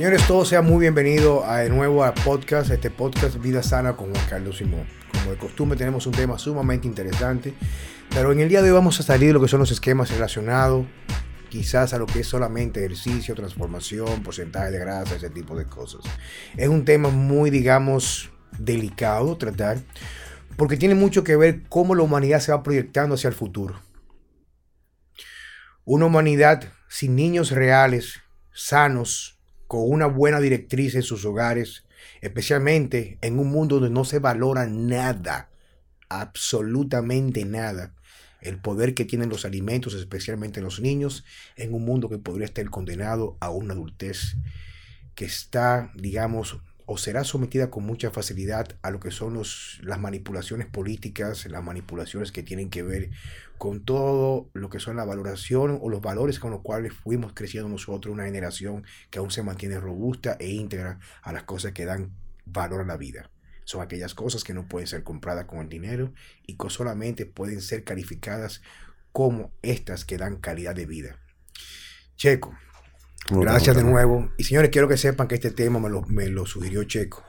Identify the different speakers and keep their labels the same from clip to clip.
Speaker 1: Señores, todos sean muy bienvenidos a, de nuevo a podcast, este podcast Vida Sana con Juan Carlos Simón. Como de costumbre tenemos un tema sumamente interesante, pero en el día de hoy vamos a salir de lo que son los esquemas relacionados quizás a lo que es solamente ejercicio, transformación, porcentaje de grasa, ese tipo de cosas. Es un tema muy, digamos, delicado tratar, porque tiene mucho que ver cómo la humanidad se va proyectando hacia el futuro. Una humanidad sin niños reales, sanos, con una buena directriz en sus hogares, especialmente en un mundo donde no se valora nada, absolutamente nada, el poder que tienen los alimentos, especialmente los niños, en un mundo que podría estar condenado a una adultez que está, digamos, o será sometida con mucha facilidad a lo que son los, las manipulaciones políticas, las manipulaciones que tienen que ver con todo lo que son la valoración o los valores con los cuales fuimos creciendo nosotros, una generación que aún se mantiene robusta e íntegra a las cosas que dan valor a la vida. Son aquellas cosas que no pueden ser compradas con el dinero y que solamente pueden ser calificadas como estas que dan calidad de vida. Checo, Gracias de nuevo. Y señores, quiero que sepan que este tema me lo, me lo sugirió Checo.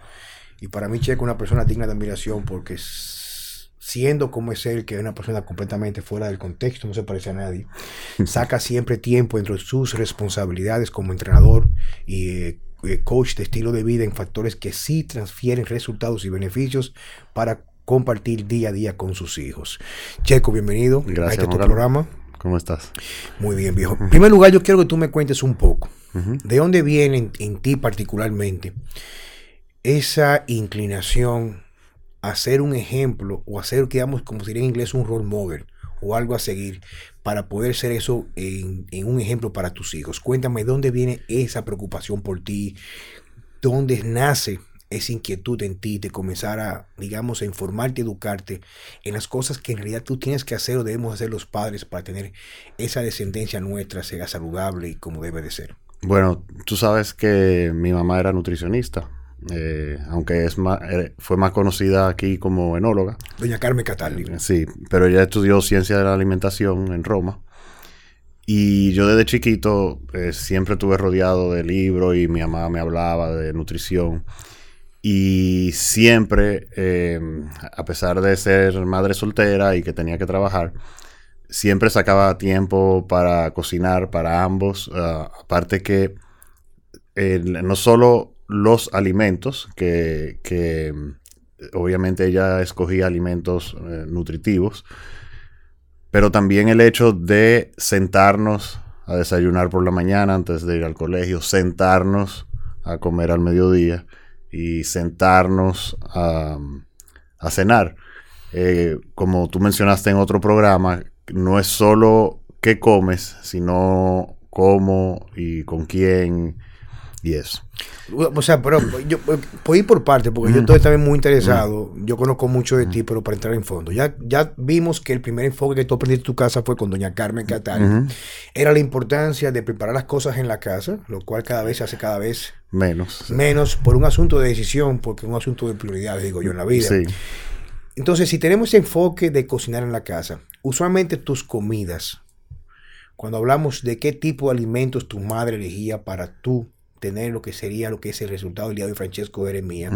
Speaker 1: Y para mí Checo es una persona digna de admiración porque siendo como es él, que es una persona completamente fuera del contexto, no se parece a nadie, saca siempre tiempo entre sus responsabilidades como entrenador y eh, eh, coach de estilo de vida en factores que sí transfieren resultados y beneficios para compartir día a día con sus hijos. Checo, bienvenido
Speaker 2: Gracias,
Speaker 1: a este programa.
Speaker 2: ¿Cómo estás?
Speaker 1: Muy bien, viejo. En primer lugar, yo quiero que tú me cuentes un poco. ¿De dónde viene en, ti particularmente esa inclinación a ser un ejemplo o a ser, digamos, como sería en inglés, un role model o algo a seguir para poder ser eso en, en un ejemplo para tus hijos? Cuéntame, ¿dónde viene esa preocupación por ti? ¿Dónde nace esa inquietud en ti de comenzar a, digamos, a informarte, educarte en las cosas que en realidad tú tienes que hacer o debemos hacer los padres para tener esa descendencia nuestra, sea saludable y como debe de ser.
Speaker 2: Bueno, tú sabes que mi mamá era nutricionista, eh, aunque es más, eh, fue más conocida aquí como enóloga.
Speaker 1: Doña Carmen Cataldi.
Speaker 2: Sí, pero ella estudió ciencia de la alimentación en Roma. Y yo desde chiquito eh, siempre estuve rodeado de libros y mi mamá me hablaba de nutrición. Y siempre, em, a pesar de ser madre soltera y que tenía que trabajar, siempre sacaba tiempo para cocinar para ambos. Ah, aparte que no solo los alimentos, que, obviamente ella escogía alimentos eh, nutritivos, pero también el hecho de sentarnos a desayunar por la mañana antes de ir al colegio, sentarnos a comer al mediodía y sentarnos a, cenar. Eh, como tú mencionaste en otro programa, no es solo qué comes, sino cómo y con quién y eso.
Speaker 1: O sea, pero yo puedo ir por parte, porque yo estoy también muy interesado. Yo conozco mucho de ti, pero para entrar en fondo. Ya, ya vimos que el primer enfoque que tú aprendiste en tu casa fue con doña Carmen Catari. Era la importancia de preparar las cosas en la casa, lo cual cada vez se hace cada vez
Speaker 2: menos.
Speaker 1: Menos por un asunto de decisión, porque es un asunto de prioridades, digo yo, en la vida. Entonces, si tenemos ese enfoque de cocinar en la casa, usualmente tus comidas, cuando hablamos de qué tipo de alimentos tu madre elegía para tú tener lo que sería lo que es el resultado del día de Francesco eres mía,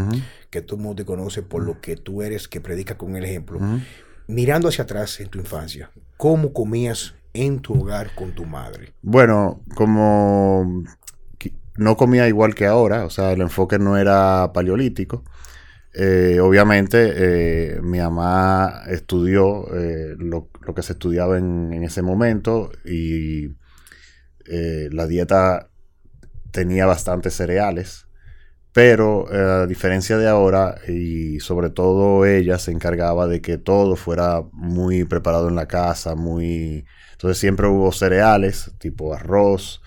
Speaker 1: que todo el mundo te conoce por lo que tú eres, que predica con el ejemplo. Mirando hacia atrás en tu infancia, ¿cómo comías en tu hogar con tu madre?
Speaker 2: Bueno, como no comía igual que ahora, o sea, el enfoque no era paleolítico. Eh, obviamente, eh, mi mamá estudió eh, lo, que se estudiaba en, en ese momento y la dieta tenía bastantes cereales, pero eh, a diferencia de ahora, y sobre todo ella se encargaba de que todo fuera muy preparado en la casa, muy... Entonces siempre hubo cereales, tipo arroz,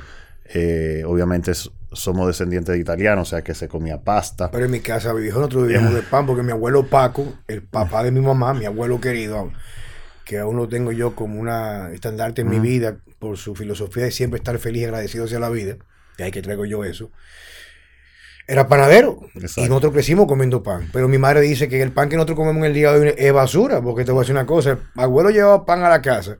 Speaker 2: eh, obviamente somos descendientes de italianos, o sea que se comía pasta.
Speaker 1: Pero en mi casa nosotros vivíamos de pan porque mi abuelo Paco, el papá de mi mamá, mi abuelo querido, que aún lo tengo yo como una estandarte en mi vida por su filosofía de siempre estar feliz y agradecido hacia la vida de ahí que traigo yo eso, era panadero. Y nosotros crecimos comiendo pan. Pero mi madre dice que el pan que nosotros comemos en el día de hoy es basura, porque te voy a decir una cosa, el abuelo llevaba pan a la casa.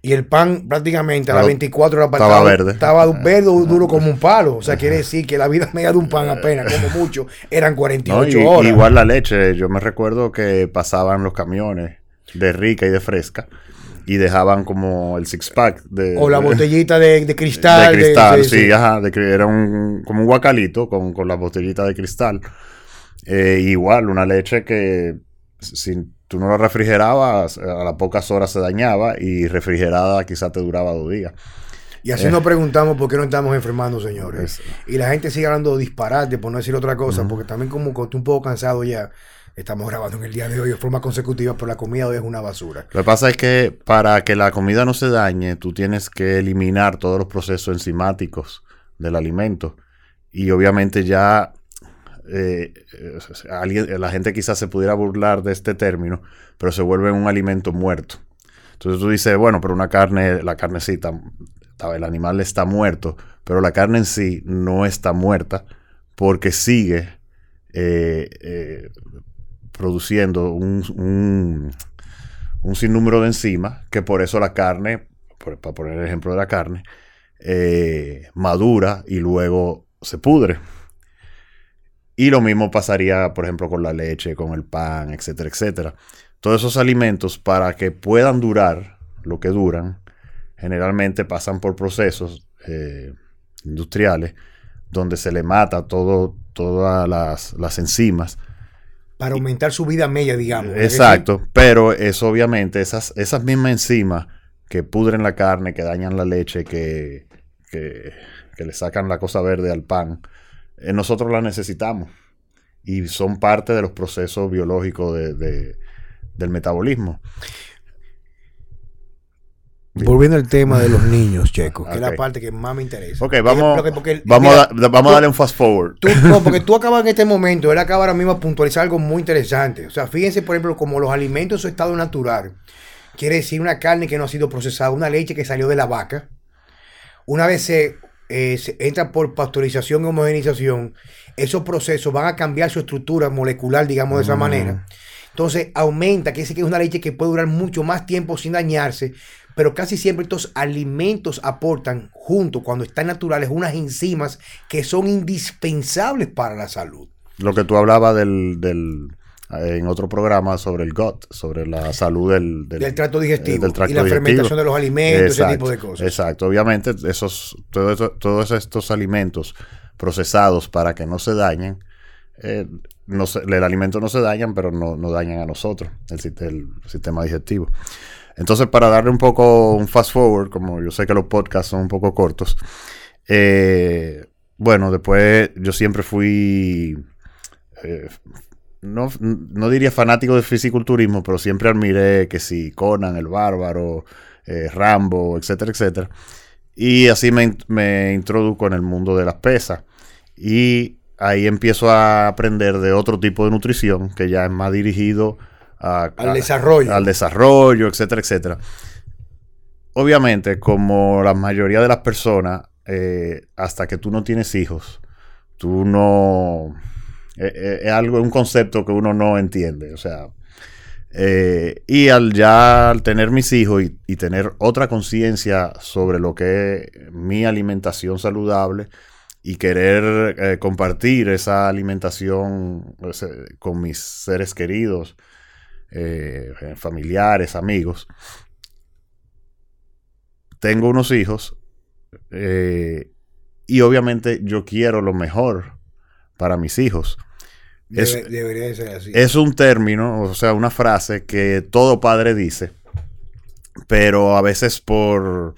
Speaker 1: Y el pan prácticamente a las
Speaker 2: Estaba-
Speaker 1: 24 horas
Speaker 2: estaba verde.
Speaker 1: Estaba verde duro como un palo. O sea, quiere decir que la vida media de un pan apenas, como mucho, eran 48
Speaker 2: No, y-
Speaker 1: horas.
Speaker 2: Igual la leche, yo me recuerdo que pasaban los camiones de rica y de fresca y dejaban como el six pack de
Speaker 1: o la botellita de, de cristal.
Speaker 2: de cristal,
Speaker 1: de-
Speaker 2: sí,
Speaker 1: sí.
Speaker 2: ajá, era un como un guacalito con, con la botellita de cristal. Eh, igual, una leche que si tú no la refrigerabas, a las pocas horas se dañaba y refrigerada quizás te duraba dos días.
Speaker 1: Y así nos preguntamos por qué no estamos enfermando, señores.
Speaker 2: Es-
Speaker 1: Y la gente sigue hablando disparate, por no decir otra cosa, porque también como que estoy un poco cansado ya. Estamos grabando en el día de hoy de forma consecutiva, pero la comida hoy es una basura.
Speaker 2: Lo que pasa es que para que la comida no se dañe, tú tienes que eliminar todos los procesos enzimáticos del alimento. Y obviamente ya eh, eh, alguien, la gente quizás se pudiera burlar de este término, pero se vuelve un alimento muerto. Entonces tú dices, bueno, pero una carne, la carnecita, el animal está muerto, pero la carne en sí no está muerta porque sigue eh, produciendo un, un, sinnúmero de enzimas que por eso la carne, para poner el ejemplo de la carne, eh, madura y luego se pudre. Y lo mismo pasaría, por ejemplo, con la leche, con el pan, etcétera, etcétera. Todos esos alimentos, para que puedan durar lo que duran, generalmente pasan por procesos eh, industriales donde se le mata todo, todas las, las enzimas
Speaker 1: Para aumentar su vida media, digamos.
Speaker 2: Exacto, pero es obviamente esas, esas mismas enzimas que pudren la carne, que dañan la leche, que, que, le sacan la cosa verde al pan, eh, nosotros las necesitamos y son parte de los procesos biológicos de- del metabolismo.
Speaker 1: Volviendo al tema de los niños, Checo, que es la parte que más me interesa.
Speaker 2: Ok, vamos,
Speaker 1: Porque- porque-
Speaker 2: vamos,
Speaker 1: mira,
Speaker 2: a, darle un fast forward.
Speaker 1: Tú, no, porque tú acabas en este momento, él acaba ahora mismo a puntualizar algo muy interesante. O sea, fíjense, por ejemplo, como los alimentos en su estado natural, quiere decir una carne que no ha sido procesada, una leche que salió de la vaca. Una vez se, eh, se entra por pasteurización y homogenización, esos procesos van a cambiar su estructura molecular, digamos de esa
Speaker 2: Mm.
Speaker 1: manera. Entonces aumenta, que es una leche que puede durar mucho más tiempo sin dañarse, pero casi siempre estos alimentos aportan junto, cuando están naturales, unas enzimas que son indispensables para la salud.
Speaker 2: Lo que tú hablabas del, del- en otro programa sobre el gut, sobre la salud del,
Speaker 1: Del tracto digestivo
Speaker 2: eh, del tracto
Speaker 1: y la
Speaker 2: digestivo.
Speaker 1: fermentación de los alimentos, ese tipo de cosas.
Speaker 2: Exacto, obviamente esos, todo eso- todos estos alimentos procesados para que no se dañen, eh, no se- el alimento no se dañan, pero no, no dañan a nosotros, el, el sistema digestivo. Entonces, para darle un poco un fast forward, como yo sé que los podcasts son un poco cortos, eh, bueno, después yo siempre fui, eh, no, no diría fanático de fisiculturismo, pero siempre admiré que si Conan, el bárbaro, eh, Rambo, etcétera, etcétera. Y así me, me introduzco en el mundo de las pesas. Y ahí empiezo a aprender de otro tipo de nutrición que ya es más dirigido a-
Speaker 1: Al
Speaker 2: a-
Speaker 1: desarrollo.
Speaker 2: al desarrollo, etcétera, etcétera. Obviamente, como la mayoría de las personas, eh, hasta que tú no tienes hijos, tú no... eh, eh, es algo, un concepto que uno no entiende. O sea, y al ya al tener mis hijos y, y tener otra conciencia sobre lo que es mi alimentación saludable y querer eh, compartir esa alimentación con mis seres queridos, eh, familiares, amigos. Tengo unos hijos eh, y obviamente yo quiero lo mejor para mis hijos. Es-
Speaker 1: Debe- debería de ser así.
Speaker 2: Es un término, o sea, una frase que todo padre dice, pero a veces por,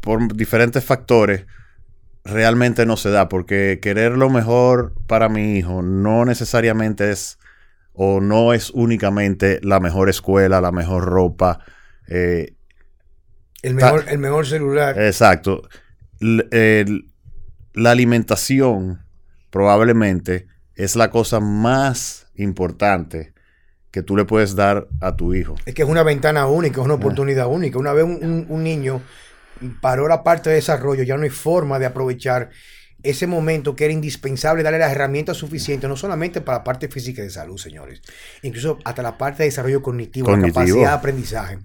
Speaker 2: por diferentes factores realmente no se da, porque querer lo mejor para mi hijo no necesariamente es o no es únicamente la mejor escuela, la mejor ropa. eh,
Speaker 1: el, mejor, el mejor celular.
Speaker 2: Exacto. L- el- la alimentación probablemente es la cosa más importante que tú le puedes dar a tu hijo.
Speaker 1: Es que es una ventana única, es una oportunidad única. Una vez un, un- un niño paró la parte de desarrollo, ya no hay forma de aprovechar ese momento que era indispensable darle las herramientas suficientes, no solamente para la parte física y de salud, señores, incluso hasta la parte de desarrollo cognitivo,
Speaker 2: Cognitivo.
Speaker 1: la capacidad de aprendizaje.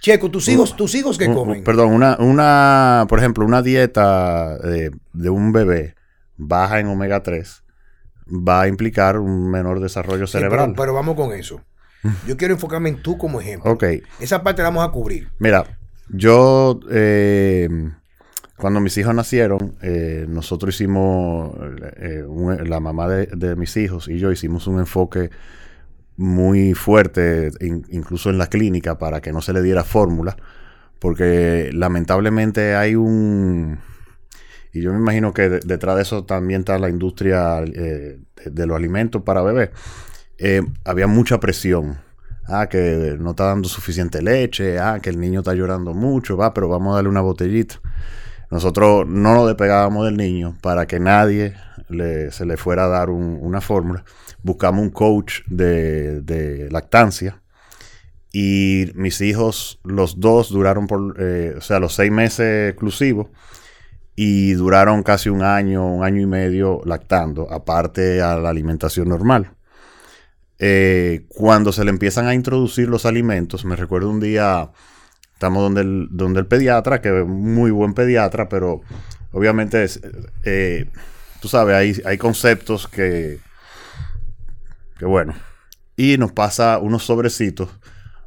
Speaker 1: Checo, tus hijos, tus hijos que comen.
Speaker 2: Perdón, una, una, por ejemplo, una dieta de, de un bebé baja en omega 3 va a implicar un menor desarrollo
Speaker 1: Sí,
Speaker 2: cerebral.
Speaker 1: pero, pero vamos con eso. Yo quiero enfocarme en tú como ejemplo.
Speaker 2: Ok,
Speaker 1: Esa parte la vamos a cubrir.
Speaker 2: mira, yo eh, cuando mis hijos nacieron, eh, nosotros hicimos, eh, un- la mamá de, mis hijos y yo hicimos un enfoque muy fuerte, in- incluso en la clínica, para que no se le diera fórmula, porque lamentablemente hay un... Y yo me imagino que de- detrás de eso también está la industria eh, de, de los alimentos para bebés. Eh, había mucha presión. Ah, que no está dando suficiente leche. Ah, que el niño está llorando mucho. Va, pero vamos a darle una botellita. Nosotros no nos despegábamos del niño para que nadie se le fuera a dar un- una fórmula. Buscamos un coach de, de lactancia. Y mis hijos, los dos duraron por, eh, o sea, los seis meses exclusivos. Y duraron casi un año, un año y medio lactando, aparte a la alimentación normal. Eh, cuando se le empiezan a introducir los alimentos, me recuerdo un día, estamos donde el, donde el pediatra, que es muy buen pediatra, pero obviamente, es, eh, tú sabes, hay, hay conceptos que, que bueno, y nos pasa unos sobrecitos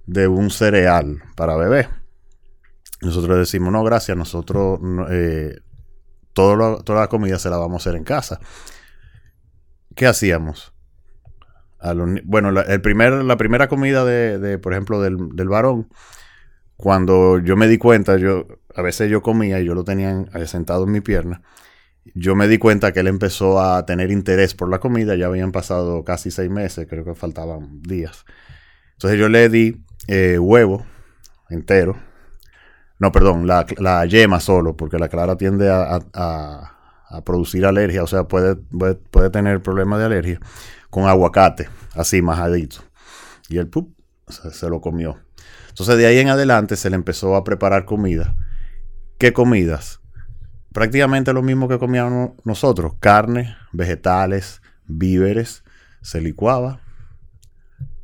Speaker 2: de un cereal para bebé. Nosotros decimos, no, gracias, nosotros no, eh, todo lo- toda la comida se la vamos a hacer en casa. ¿Qué hacíamos? Bueno, la, el primer, la primera comida de, de, por ejemplo, del, del varón, cuando yo me di cuenta, yo a veces yo comía y yo lo tenía en- eh, sentado en mi pierna, yo me di cuenta que él empezó a tener interés por la comida, ya habían pasado casi seis meses, creo que faltaban días. Entonces yo le di eh, huevo entero, no, perdón, la, yema solo, porque la clara tiende a, producir alergia, o sea, puede, puede, tener problemas de alergia, con aguacate, así majadito. Y él ¡pup! se lo comió. Entonces de ahí en adelante se le empezó a preparar comida. ¿Qué comidas? Prácticamente lo mismo que comíamos nosotros, carne, vegetales, víveres, se licuaba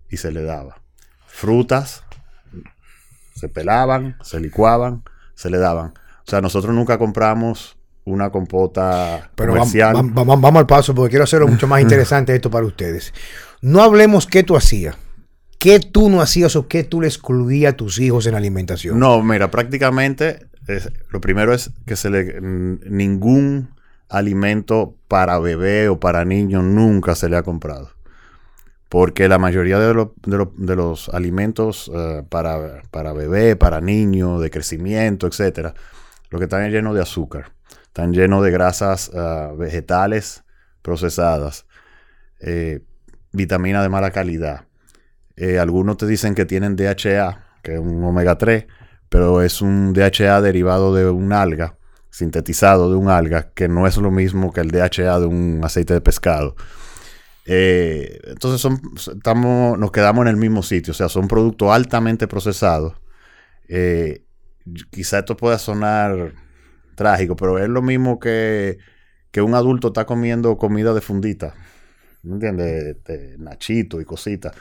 Speaker 2: y se le daba. Frutas, se pelaban, se licuaban, se le daban. O sea, nosotros nunca compramos una compota
Speaker 1: Pero
Speaker 2: comercial.
Speaker 1: vam- vam- vamos al paso porque quiero hacerlo mucho más interesante esto para ustedes. No hablemos qué tú hacías. ¿Qué tú no hacías o qué tú le excluías a tus hijos en alimentación?
Speaker 2: No, mira, prácticamente lo primero es que se le ningún alimento para bebé o para niño nunca se le ha comprado. Porque la mayoría de, de lo- de los alimentos eh, para, para bebé, para niño, de crecimiento, etcétera, lo que están es lleno de azúcar. Están llenos de grasas ah, vegetales procesadas, eh, vitamina de mala calidad. Eh, algunos te dicen que tienen DHA, que es un omega 3, pero es un DHA derivado de un alga, sintetizado de un alga, que no es lo mismo que el DHA de un aceite de pescado. Eh, entonces estamos, nos quedamos en el mismo sitio, o sea, son productos altamente procesados. Eh, quizá esto pueda sonar trágico, pero es lo mismo que, que un adulto está comiendo comida de fundita, ¿me entiendes? De, de nachito y cositas.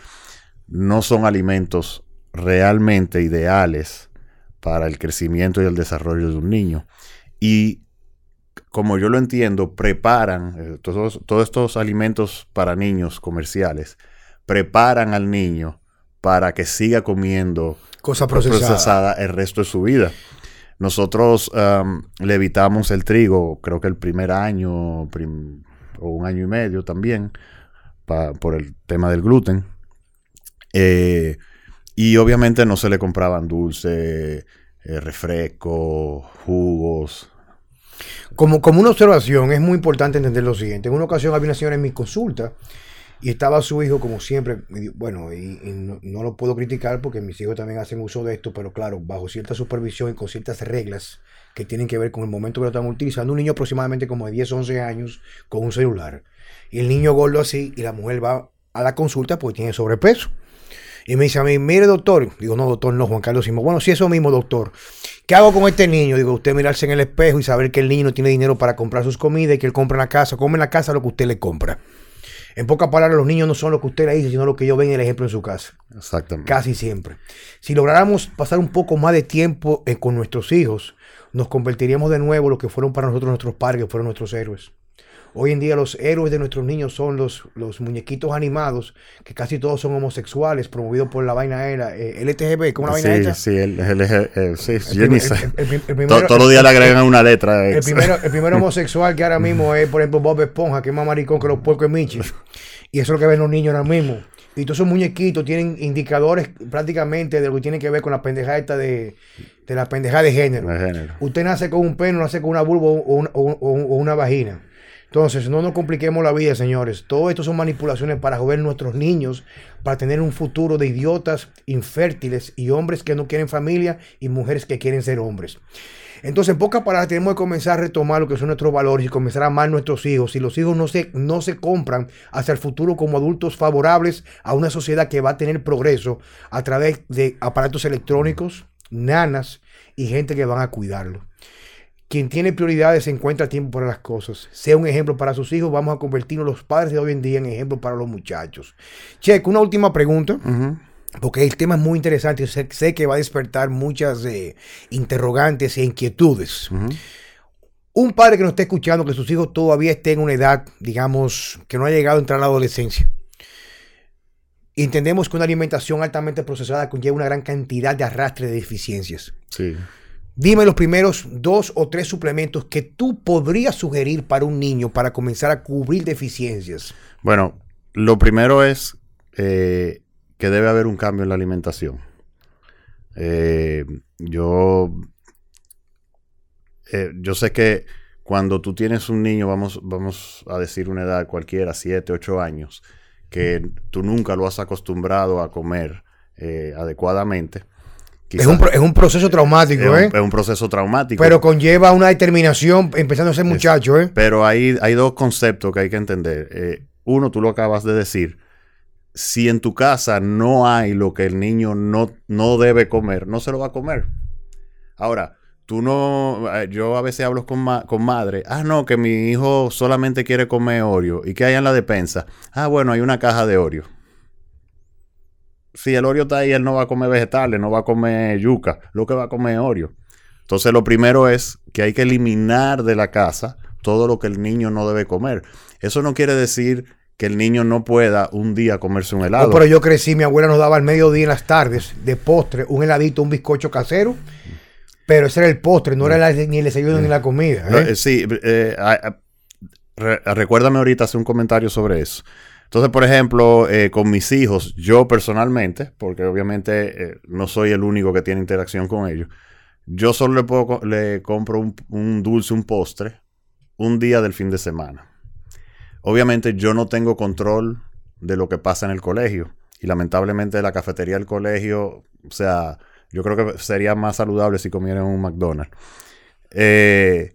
Speaker 2: No son alimentos realmente ideales para el crecimiento y el desarrollo de un niño. Y como yo lo entiendo, preparan eh, todos, todos estos alimentos para niños comerciales, preparan al niño para que siga comiendo
Speaker 1: Cosa procesada.
Speaker 2: procesada el resto de su vida. Nosotros um, le evitamos el trigo, creo que el primer año prim- o un año y medio también, por el tema del gluten. Eh, y obviamente no se le compraban dulce, eh, refresco, jugos.
Speaker 1: Como, como una observación, es muy importante entender lo siguiente. En una ocasión había una señora en mi consulta y estaba su hijo, como siempre, bueno, y, no, lo puedo criticar porque mis hijos también hacen uso de esto, pero claro, bajo cierta supervisión y con ciertas reglas que tienen que ver con el momento que lo estamos utilizando. Un niño aproximadamente como de 10, 11 años con un celular. Y el niño gordo así y la mujer va a la consulta porque tiene sobrepeso. Y me dice a mí, mire doctor, digo, no doctor, no, Juan Carlos Simón. Bueno, sí, eso mismo doctor. ¿Qué hago con este niño? Digo, usted mirarse en el espejo y saber que el niño no tiene dinero para comprar sus comidas y que él compra en la casa, come en la casa lo que usted le compra. En pocas palabras, los niños no son lo que usted le dice, sino lo que ellos ven en el ejemplo en su casa.
Speaker 2: Exactamente.
Speaker 1: Casi siempre. Si lográramos pasar un poco más de tiempo eh, con nuestros hijos, nos convertiríamos de nuevo en lo que fueron para nosotros nuestros padres, que fueron nuestros héroes. Hoy en día los héroes de nuestros niños son los, los muñequitos animados, que casi todos son homosexuales, promovidos por la vaina era eh, LTGB, ¿cómo la vaina
Speaker 2: sí,
Speaker 1: esa?
Speaker 2: sí, el, el, el- el- sí,
Speaker 1: El primero-
Speaker 2: Todos los días le agregan una letra.
Speaker 1: El primero, el primer homosexual que ahora mismo es, por ejemplo, Bob Esponja, que es más maricón que los puercos de Michi. Y eso es lo que ven los niños ahora mismo. Y todos esos muñequitos tienen indicadores prácticamente de lo que tiene que ver con la pendejada esta de, de la pendejada de género.
Speaker 2: De género.
Speaker 1: Usted nace con un pene, nace con una vulva o, una- o- o- o una vagina. Entonces, no nos compliquemos la vida, señores. Todo esto son manipulaciones para joder nuestros niños, para tener un futuro de idiotas, infértiles y hombres que no quieren familia y mujeres que quieren ser hombres. Entonces, en pocas palabras, tenemos que comenzar a retomar lo que son nuestros valores y comenzar a amar nuestros hijos. Si los hijos no se, no se compran hacia el futuro como adultos favorables a una sociedad que va a tener progreso a través de aparatos electrónicos, nanas y gente que van a cuidarlo. Quien tiene prioridades encuentra tiempo para las cosas. Sea un ejemplo para sus hijos, vamos a convertirnos los padres de hoy en día en ejemplo para los muchachos. Checo, una última pregunta porque el tema es muy interesante. Sé, sé que va a despertar muchas eh, interrogantes e inquietudes. Un padre que nos esté escuchando, que sus hijos todavía estén en una edad, digamos, que no ha llegado a entrar a la adolescencia. Entendemos que una alimentación altamente procesada conlleva una gran cantidad de arrastre de deficiencias.
Speaker 2: Sí.
Speaker 1: Dime los primeros dos o tres suplementos que tú podrías sugerir para un niño para comenzar a cubrir deficiencias.
Speaker 2: Bueno, lo primero es eh, que debe haber un cambio en la alimentación. Eh, yo, eh, yo sé que cuando tú tienes un niño, vamos, vamos a decir una edad cualquiera, 7, 8 años, que tú nunca lo has acostumbrado a comer eh,
Speaker 1: Es un, es un proceso traumático,
Speaker 2: es un-
Speaker 1: ¿eh?
Speaker 2: es un proceso traumático.
Speaker 1: Pero conlleva una determinación empezando a ser muchacho, ¿eh?
Speaker 2: Pero hay, hay dos conceptos que hay que entender. Eh, uno, tú lo acabas de decir. Si en tu casa no hay lo que el niño no, no debe comer, no se lo va a comer. Ahora, tú no. eh, Yo a veces hablo con, ma- con madre. Ah, no, que mi hijo solamente quiere comer Oreo. ¿Y qué hay en la despensa? Ah, bueno, hay una caja de Oreo. Si el Oreo está ahí, él no va a comer vegetales, no va a comer yuca. Lo que va a comer es Oreo. Entonces, lo primero es que hay que eliminar de la casa todo lo que el niño no debe comer. Eso no quiere decir que el niño no pueda un día comerse un helado.
Speaker 1: No, pero yo crecí, mi abuela nos daba al mediodía en las tardes de postre un heladito, un bizcocho casero. Pero ese era el postre, no era la- ni el desayuno ni la comida. ¿eh?
Speaker 2: eh, sí, eh, re- recuérdame ahorita hacer un comentario sobre eso. Entonces, por ejemplo, eh, con mis hijos, yo personalmente, porque obviamente eh, no soy el único que tiene interacción con ellos, yo solo le, puedo, le compro un, un dulce, un postre, un día del fin de semana. Obviamente yo no tengo control de lo que pasa en el colegio. Y lamentablemente la cafetería del colegio, o sea, yo creo que sería más saludable si comieran un McDonald's. Eh,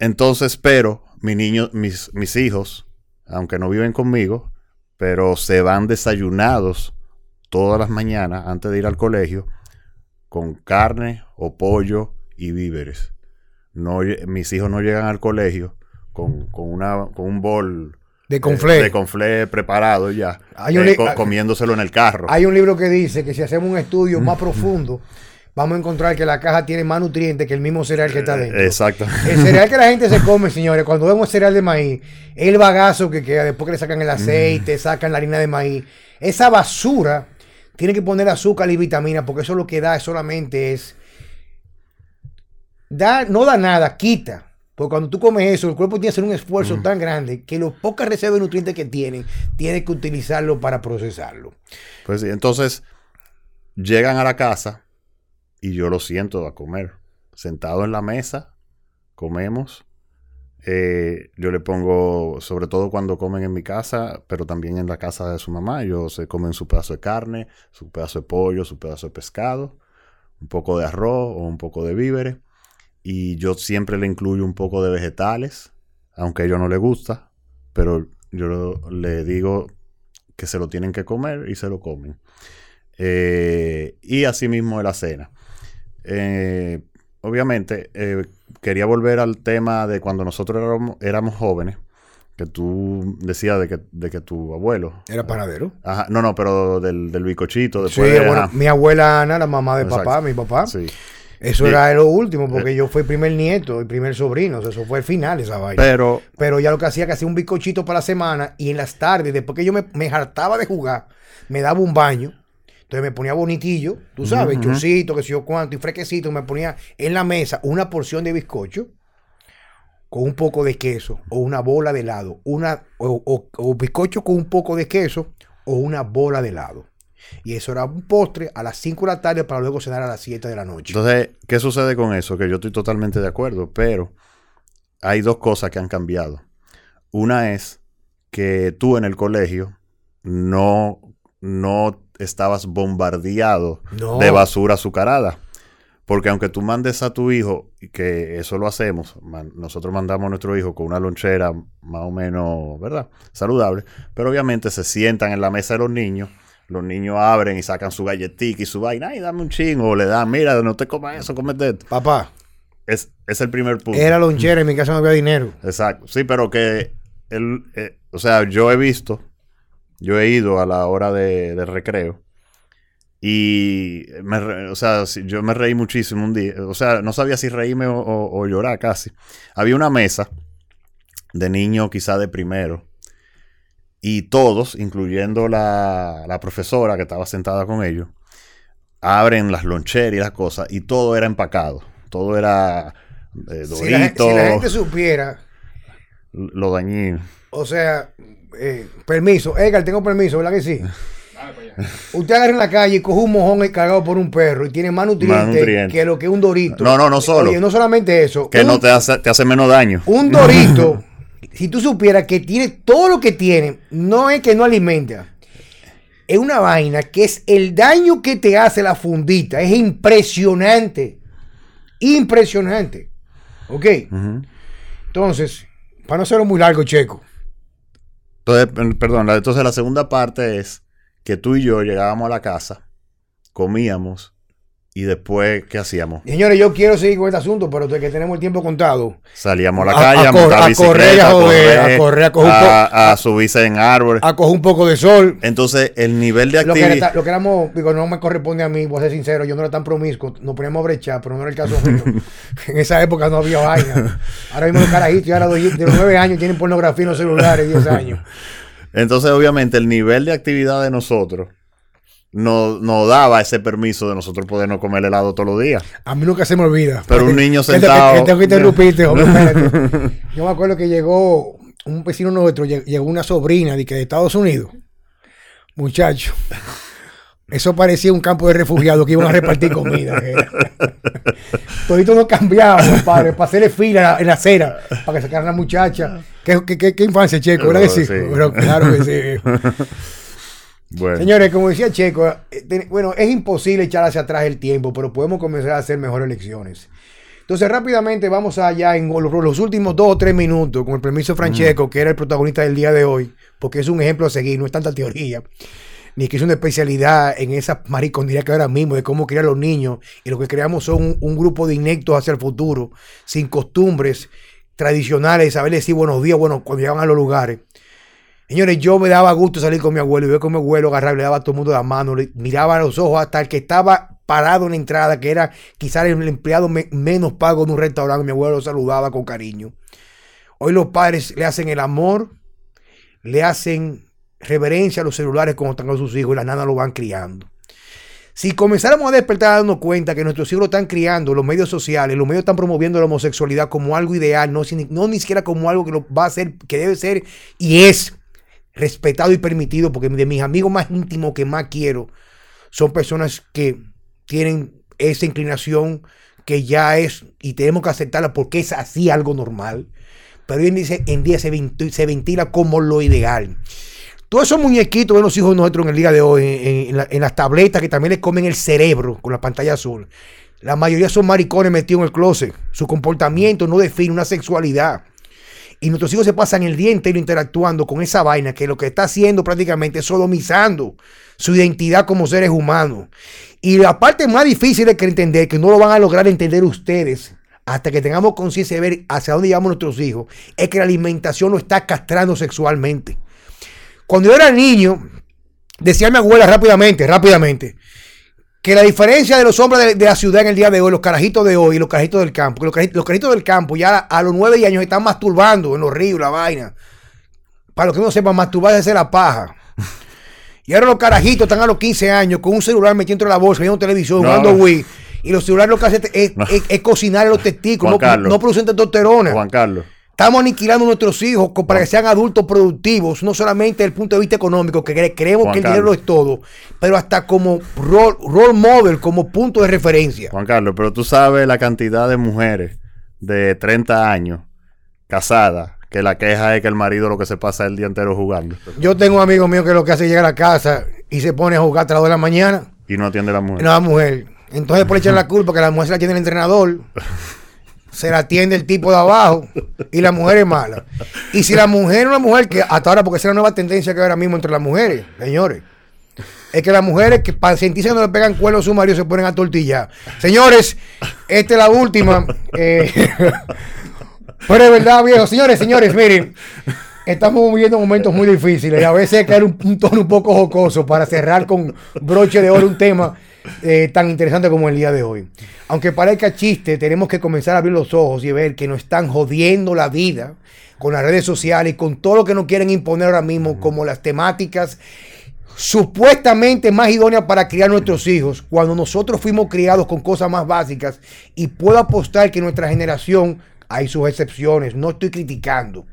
Speaker 2: entonces, pero mi niño, mis, mis hijos, aunque no viven conmigo, pero se van desayunados todas las mañanas antes de ir al colegio con carne o pollo y víveres. No, mis hijos no llegan al colegio con, con una, con un bol
Speaker 1: de
Speaker 2: eh,
Speaker 1: conflé.
Speaker 2: de conflé preparado ya,
Speaker 1: Hay un
Speaker 2: eh, co-
Speaker 1: ah,
Speaker 2: comiéndoselo en el carro.
Speaker 1: Hay un libro que dice que si hacemos un estudio más profundo, vamos a encontrar que la caja tiene más nutrientes que el mismo cereal que está dentro.
Speaker 2: Exacto.
Speaker 1: El cereal que la gente se come, señores, cuando vemos cereal de maíz, el bagazo que queda después que le sacan el aceite, sacan la harina de maíz, esa basura tiene que poner azúcar y vitamina porque eso lo que da solamente es da, no da nada, quita. Porque cuando tú comes eso, el cuerpo tiene que hacer un esfuerzo tan grande que los pocas reservas de nutrientes que tienen, tiene que utilizarlo para procesarlo.
Speaker 2: Pues sí, entonces llegan a la casa y yo lo siento a comer. Sentado en la mesa, comemos. Eh, yo le pongo, sobre todo cuando comen en mi casa, pero también en la casa de su mamá, ellos se comen su pedazo de carne, su pedazo de pollo, su pedazo de pescado, un poco de arroz o un poco de víveres. Y yo siempre le incluyo un poco de vegetales, aunque a ellos no les gusta, pero yo le digo que se lo tienen que comer y se lo comen. Eh, y asimismo de la cena. Eh, obviamente, eh, quería volver al tema de cuando nosotros éramos, éramos jóvenes, que tú decías de que, de que tu abuelo.
Speaker 1: Era panadero.
Speaker 2: Ajá, no, no, pero del, del bicochito.
Speaker 1: Sí,
Speaker 2: Después,
Speaker 1: bueno,
Speaker 2: ajá.
Speaker 1: mi abuela Ana, la mamá de
Speaker 2: Exacto.
Speaker 1: papá, mi papá.
Speaker 2: Sí.
Speaker 1: Eso
Speaker 2: Y-
Speaker 1: era lo último, porque yo fui el primer nieto, el primer sobrino. o sea, eso fue el final, esa vaina.
Speaker 2: Pero,
Speaker 1: Pero ya lo que hacía que hacía un bizcochito para la semana y en las tardes, después que yo me, me hartaba de jugar, me daba un baño. Entonces me ponía bonitillo, tú sabes,
Speaker 2: ujú.
Speaker 1: chocito, que sé yo cuánto, y fresquecito, me ponía en la mesa una porción de bizcocho con un poco de queso o una bola de helado, una, o, o- o bizcocho con un poco de queso o una bola de helado. Y eso era un postre a las 5 de la tarde para luego cenar a las 7 de la noche.
Speaker 2: entonces, ¿qué sucede con eso? Que yo estoy totalmente de acuerdo, pero hay dos cosas que han cambiado. Una es que tú en el colegio no, no estabas bombardeado
Speaker 1: No.
Speaker 2: de basura azucarada. Porque aunque tú mandes a tu hijo, que eso lo hacemos, man- nosotros mandamos a nuestro hijo con una lonchera más o menos, ¿verdad? Saludable, pero obviamente se sientan en la mesa de los niños, los niños abren y sacan su galletita y su vaina, ay, dame un chingo, o le dan, mira, no te comas eso, cómete esto.
Speaker 1: Papá,
Speaker 2: Es, es el primer punto.
Speaker 1: era lonchera, en mi casa no había dinero.
Speaker 2: Exacto. Sí, pero que él, eh, o sea, yo he visto, yo he ido a la hora de, de recreo y, me re- o sea, yo me reí muchísimo un día. O sea, no sabía si reírme o, o- o llorar casi. Había una mesa de niños quizá de primero y todos, incluyendo la, la profesora que estaba sentada con ellos, abren las loncheras y las cosas y todo era empacado. Todo era eh,
Speaker 1: Si la, gen-
Speaker 2: Dorito,
Speaker 1: si la gente supiera,
Speaker 2: lo dañino.
Speaker 1: o sea, eh, permiso, Edgar, tengo permiso, ¿verdad que sí? Usted agarra en la calle y coge un mojón cargado por un perro y tiene más nutrientes,
Speaker 2: nutrientes.
Speaker 1: que lo que un dorito.
Speaker 2: No, no, no solo.
Speaker 1: Oye, no solamente eso.
Speaker 2: Que
Speaker 1: un,
Speaker 2: no te hace, te hace menos daño.
Speaker 1: un dorito, si tú supieras que tiene todo lo que tiene, no es que no alimenta. Es una vaina que es el daño que te hace la fundita. Es impresionante. Impresionante. ¿Ok? Entonces, para no hacerlo muy largo, Checo.
Speaker 2: Entonces, per- perdón, entonces la segunda parte es que tú y yo llegábamos a la casa, comíamos y después, ¿qué hacíamos?
Speaker 1: Señores, yo quiero seguir con este asunto, pero de que tenemos el tiempo contado.
Speaker 2: Salíamos a la calle,
Speaker 1: a
Speaker 2: a,
Speaker 1: cor-
Speaker 2: montar
Speaker 1: a
Speaker 2: bicicleta,
Speaker 1: correr, a
Speaker 2: a
Speaker 1: joder,
Speaker 2: correr,
Speaker 1: a correr, a coger un
Speaker 2: a- a subirse en árboles.
Speaker 1: A coger un poco de sol.
Speaker 2: Entonces, el nivel de
Speaker 1: Lo
Speaker 2: actividad...
Speaker 1: era- lo que éramos, digo, no me corresponde a mí, voy a ser sincero, yo no era tan promiscuo, nos poníamos a brechar, pero no era el caso mío. en esa época no había vaina. Ahora mismo los carajitos, ya ahora de de los 9 años tienen pornografía en los celulares, 10 años.
Speaker 2: Entonces, obviamente, el nivel de actividad de nosotros no- nos daba ese permiso de nosotros podernos comer helado todos los días.
Speaker 1: A mí nunca se me olvida.
Speaker 2: Pero un niño sentado-
Speaker 1: Que tengo que interrumpirte. Yo me acuerdo que llegó un vecino nuestro, lle- llegó una sobrina de, que de Estados Unidos. Muchacho. Eso parecía un campo de refugiados que iban a repartir comida. Todito nos cambiamos, padre, para hacerle fila en la acera, para que sacaran la muchacha. ¿Qué, qué, qué- qué infancia, Checo? ¿Verdad que sí?
Speaker 2: Sí.
Speaker 1: Pero claro que sí.
Speaker 2: Bueno,
Speaker 1: Señores, como decía Checo, eh, bueno, es imposible echar hacia atrás el tiempo, pero podemos comenzar a hacer mejores elecciones. Entonces, rápidamente vamos allá en los, últimos dos o tres minutos, con el permiso de Francesco, que era el protagonista del día de hoy, porque es un ejemplo a seguir, no es tanta teoría, ni que es una especialidad en esa mariconería que ahora mismo, de cómo criar a los niños, y lo que creamos son un, un grupo de inectos hacia el futuro, sin costumbres tradicionales, saber decir buenos días, bueno, cuando llegan a los lugares. Señores, yo me daba gusto salir con mi abuelo y ver con mi abuelo agarrar, le daba a todo el mundo la mano, le miraba a los ojos hasta el que estaba parado en la entrada, que era quizás el empleado me- menos pago de un restaurante. Mi abuelo lo saludaba con cariño. Hoy los padres le hacen el amor, le hacen reverencia a los celulares cuando están con sus hijos y las nanas lo van criando. Si comenzáramos a despertar darnos cuenta que nuestros hijos lo están criando, los medios sociales, los medios están promoviendo la homosexualidad como algo ideal, no, ni siquiera como algo que va a ser, que debe ser y es respetado y permitido, porque de mis amigos más íntimos que más quiero son personas que tienen esa inclinación que ya es y tenemos que aceptarla porque es así algo normal. Pero hoy en día, en día se, venti- se ventila como lo ideal. Todos esos muñequitos de los hijos nuestros en el día de hoy, en, en la- en las tabletas que también les comen el cerebro con la pantalla azul. La mayoría son maricones metidos en el closet. Su comportamiento no define una sexualidad. Y nuestros hijos se pasan el día entero interactuando con esa vaina que lo que está haciendo prácticamente es sodomizando su identidad como seres humanos. Y la parte más difícil de que entender, que no lo van a lograr entender ustedes hasta que tengamos conciencia de ver hacia dónde llevamos nuestros hijos, es que la alimentación lo está castrando sexualmente. Cuando yo era niño, decía mi abuela rápidamente, rápidamente, que la diferencia de los hombres de, la ciudad en el día de hoy, los carajitos de hoy y los carajitos del campo, los carajitos, los carajitos del campo ya a, los nueve años están masturbando en los ríos, la vaina. Para los que no sepan, masturbar es hacer la paja. Y ahora los carajitos están a los 15 años con un celular metiendo en la bolsa, viendo televisión, jugando Wii. Y los celulares lo que hacen es, cocinar los testículos, no, no, producen testosterona.
Speaker 2: Juan Carlos.
Speaker 1: Estamos aniquilando a nuestros hijos para que sean adultos productivos, no solamente desde el punto de vista económico, que creemos que el dinero es todo, pero hasta como role, role model, como punto de referencia.
Speaker 2: Juan Carlos, pero tú sabes la cantidad de mujeres de 30 años casadas que la queja es que el marido lo que se pasa el día entero jugando.
Speaker 1: Yo tengo un amigo mío que lo que hace es llegar a la casa y se pone a jugar hasta las 2 de la mañana.
Speaker 2: Y no atiende a la mujer.
Speaker 1: No, la mujer. Entonces por echar la culpa que la mujer se la tiene el entrenador. se la atiende el tipo de abajo y la mujer es mala. Y si la mujer es una mujer que hasta ahora, porque esa es la nueva tendencia que hay ahora mismo entre las mujeres, señores, es que las mujeres que para sentirse no le pegan cuernos a su marido se ponen a tortillar. Señores, esta es la última. Eh, pero es verdad, viejo. Señores, señores, miren. Estamos viviendo momentos muy difíciles y a veces que dar un, tono un poco jocoso para cerrar con broche de oro un tema eh, tan interesante como el día de hoy. Aunque parezca chiste, tenemos que comenzar a abrir los ojos y ver que nos están jodiendo la vida con las redes sociales y con todo lo que nos quieren imponer ahora mismo, como las temáticas supuestamente más idóneas para criar nuestros hijos, cuando nosotros fuimos criados con cosas más básicas. Y puedo apostar que nuestra generación hay sus excepciones, no estoy criticando.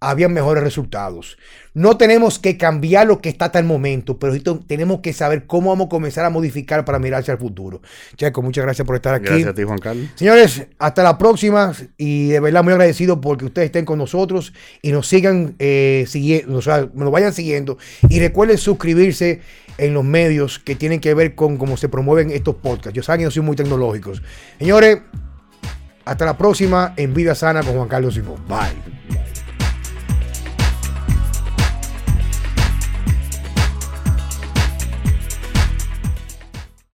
Speaker 1: Habían mejores resultados. No tenemos que cambiar lo que está hasta el momento, pero tenemos que saber cómo vamos a comenzar a modificar para mirar hacia el futuro. Checo, muchas gracias por estar aquí.
Speaker 2: Gracias a ti, Juan Carlos.
Speaker 1: Señores, hasta la próxima y de verdad muy agradecido porque ustedes estén con nosotros y nos sigan eh, siguiendo, o sea, nos vayan siguiendo. Y recuerden suscribirse en los medios que tienen que ver con cómo se promueven estos podcasts. Yo saben que no soy muy tecnológicos. Señores, hasta la próxima en Vida Sana con Juan Carlos Simón. Bye.